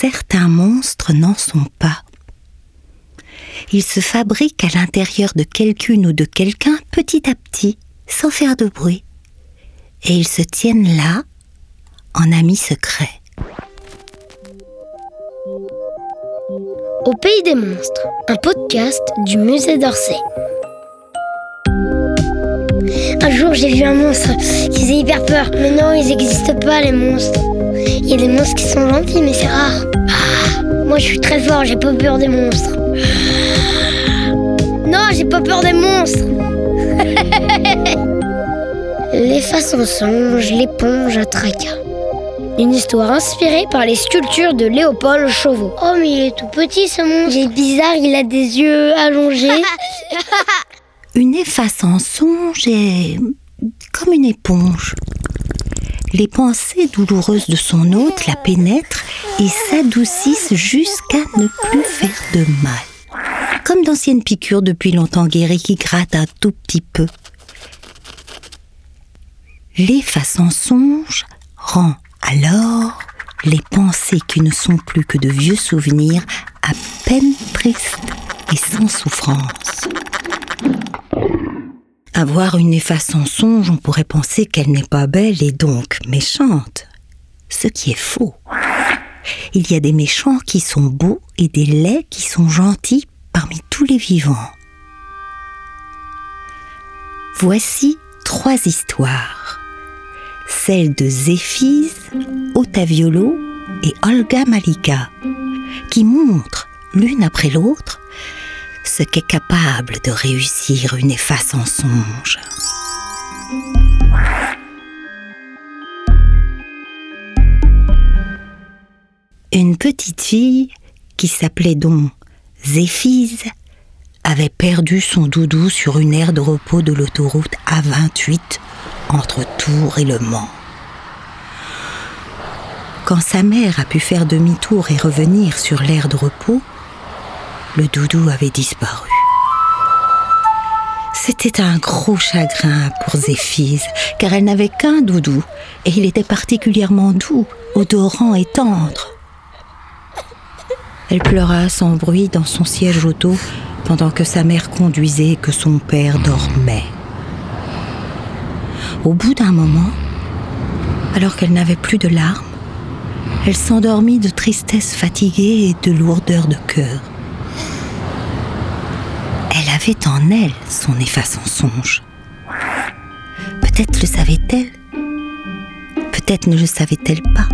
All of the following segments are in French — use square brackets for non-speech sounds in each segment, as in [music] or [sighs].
certains monstres n'en sont pas. Ils se fabriquent à l'intérieur de quelqu'une ou de quelqu'un petit à petit, sans faire de bruit. Et ils se tiennent là, en amis secrets. Au pays des monstres, un podcast du musée d'Orsay. Un jour, j'ai vu un monstre qui faisait hyper peur. Mais non, ils n'existent pas, les monstres. Il y a des monstres qui sont gentils, mais c'est rare. Ah, moi, je suis très fort, j'ai pas peur des monstres. Non, j'ai pas peur des monstres. [laughs] les façons songes, l'éponge à tracas. Une histoire inspirée par les sculptures de Léopold Chauveau. Oh, mais il est tout petit ce monstre. Il est bizarre, il a des yeux allongés. [laughs] Une efface en songe est comme une éponge. Les pensées douloureuses de son hôte la pénètrent et s'adoucissent jusqu'à ne plus faire de mal. Comme d'anciennes piqûres depuis longtemps guéries qui grattent un tout petit peu. L'efface en songe rend alors les pensées qui ne sont plus que de vieux souvenirs à peine tristes et sans souffrance. Avoir une efface en songe, on pourrait penser qu'elle n'est pas belle et donc méchante. Ce qui est faux. Il y a des méchants qui sont beaux et des laids qui sont gentils parmi tous les vivants. Voici trois histoires. Celle de Zéphise, Otaviolo et Olga Malika, qui montrent, l'une après l'autre, ce qu'est capable de réussir une efface en songe. Une petite fille qui s'appelait donc Zéphise avait perdu son doudou sur une aire de repos de l'autoroute A28 entre Tours et Le Mans. Quand sa mère a pu faire demi-tour et revenir sur l'aire de repos, le doudou avait disparu. C'était un gros chagrin pour Zéphise, car elle n'avait qu'un doudou, et il était particulièrement doux, odorant et tendre. Elle pleura sans bruit dans son siège auto pendant que sa mère conduisait et que son père dormait. Au bout d'un moment, alors qu'elle n'avait plus de larmes, elle s'endormit de tristesse fatiguée et de lourdeur de cœur. Elle avait en elle son efface en songe. Peut-être le savait-elle, peut-être ne le savait-elle pas.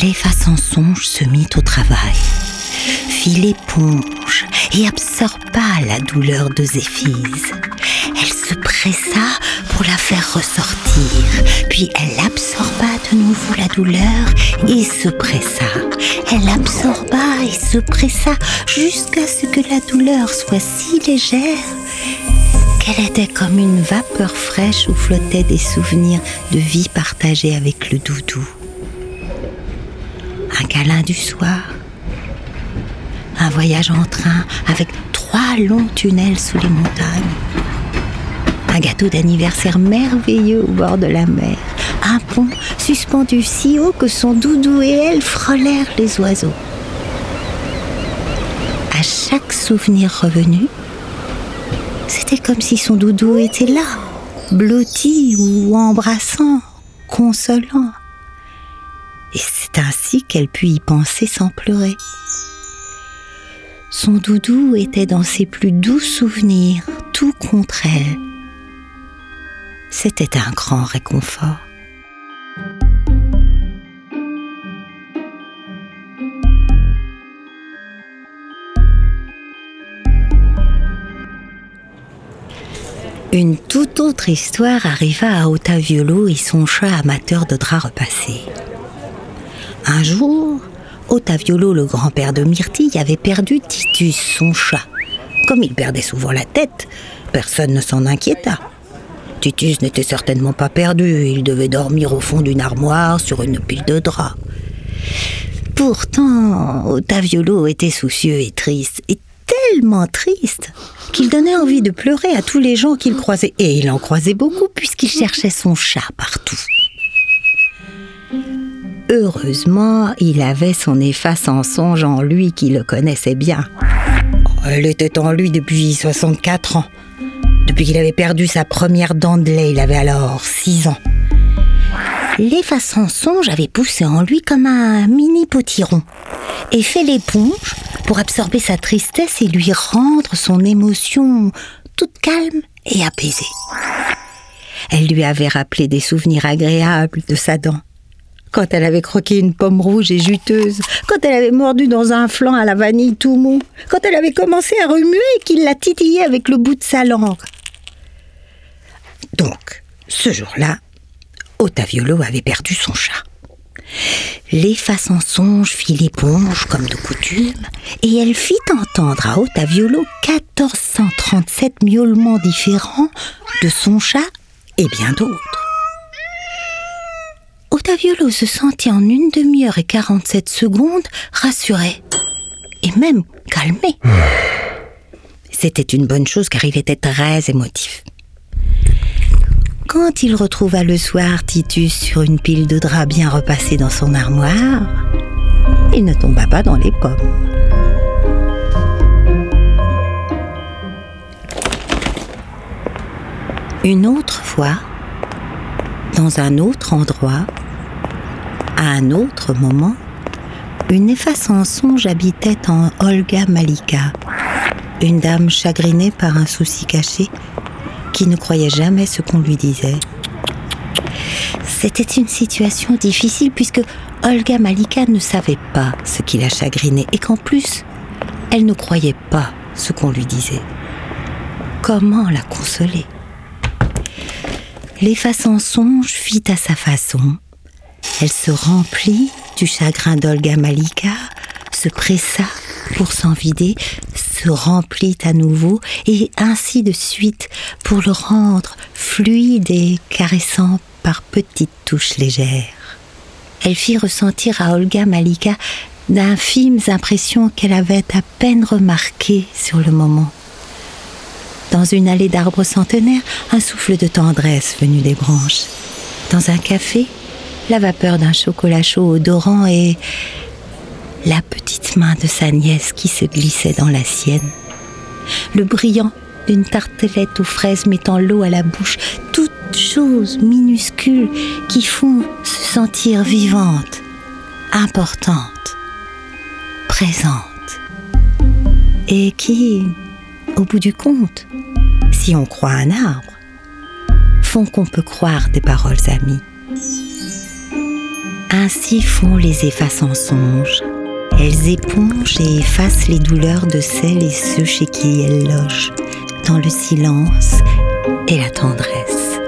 L'efface en songe se mit au travail, fit l'éponge et absorba la douleur de Zéphise. Pour la faire ressortir, puis elle absorba de nouveau la douleur et se pressa. Elle absorba et se pressa jusqu'à ce que la douleur soit si légère qu'elle était comme une vapeur fraîche où flottaient des souvenirs de vie partagée avec le doudou. Un câlin du soir, un voyage en train avec trois longs tunnels sous les montagnes, un gâteau d'anniversaire merveilleux au bord de la mer, un pont suspendu si haut que son doudou et elle frôlèrent les oiseaux. À chaque souvenir revenu, c'était comme si son doudou était là, blotti ou embrassant, consolant. Et c'est ainsi qu'elle put y penser sans pleurer. Son doudou était dans ses plus doux souvenirs, tout contre elle. C'était un grand réconfort. Une toute autre histoire arriva à Otaviolo et son chat amateur de draps repassés. Un jour, Otaviolo, le grand-père de Myrtille, avait perdu Titus, son chat. Comme il perdait souvent la tête, personne ne s'en inquiéta. Titus n'était certainement pas perdu, il devait dormir au fond d'une armoire sur une pile de draps. Pourtant, Otaviolo était soucieux et triste, et tellement triste qu'il donnait envie de pleurer à tous les gens qu'il croisait. Et il en croisait beaucoup puisqu'il cherchait son chat partout. Heureusement, il avait son efface en songe en lui qui le connaissait bien. Elle était en lui depuis 64 ans. Depuis qu'il avait perdu sa première dent de lait, il avait alors 6 ans. L'efface en songe avait poussé en lui comme un mini potiron et fait l'éponge pour absorber sa tristesse et lui rendre son émotion toute calme et apaisée. Elle lui avait rappelé des souvenirs agréables de sa dent. Quand elle avait croqué une pomme rouge et juteuse, quand elle avait mordu dans un flanc à la vanille tout mou, quand elle avait commencé à remuer et qu'il la titillait avec le bout de sa langue. Donc, ce jour-là, Otaviolo avait perdu son chat. L'efface en songe fit l'éponge comme de coutume, et elle fit entendre à Otaviolo 1437 miaulements différents de son chat et bien d'autres. Otaviolo se sentit en une demi-heure et 47 secondes rassuré, et même calmé. [sighs] C'était une bonne chose car il était très émotif. Quand il retrouva le soir Titus sur une pile de draps bien repassée dans son armoire, il ne tomba pas dans les pommes. Une autre fois, dans un autre endroit, à un autre moment, une efface en songe habitait en Olga Malika, une dame chagrinée par un souci caché qui ne croyait jamais ce qu'on lui disait. C'était une situation difficile puisque Olga Malika ne savait pas ce qui la chagrinait et qu'en plus, elle ne croyait pas ce qu'on lui disait. Comment la consoler? L'efface en songe fit à sa façon. Elle se remplit du chagrin d'Olga Malika, se pressa pour s'en vider, se remplit à nouveau, et ainsi de suite pour le rendre fluide et caressant par petites touches légères. Elle fit ressentir à Olga Malika d'infimes impressions qu'elle avait à peine remarquées sur le moment. Dans une allée d'arbres centenaires, un souffle de tendresse venu des branches. Dans un café, la vapeur d'un chocolat chaud odorant et la petite main de sa nièce qui se glissait dans la sienne. Le brillant d'une tartelette aux fraises mettant l'eau à la bouche, toutes choses minuscules qui font se sentir vivante, importante, présente. Et qui, au bout du compte, si on croit un arbre, font qu'on peut croire des paroles amies. Ainsi font les effaces en songe. Elles épongent et effacent les douleurs de celles et ceux chez qui elles logent, dans le silence et la tendresse.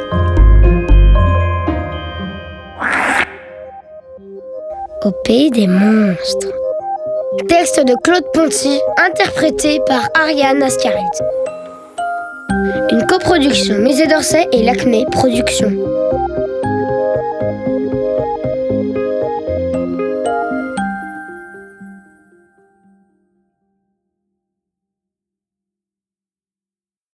Au des monstres. Texte de Claude Ponty, interprété par Ariane Ascaride. Une coproduction Musée d'Orsay et l'Acmé Productions.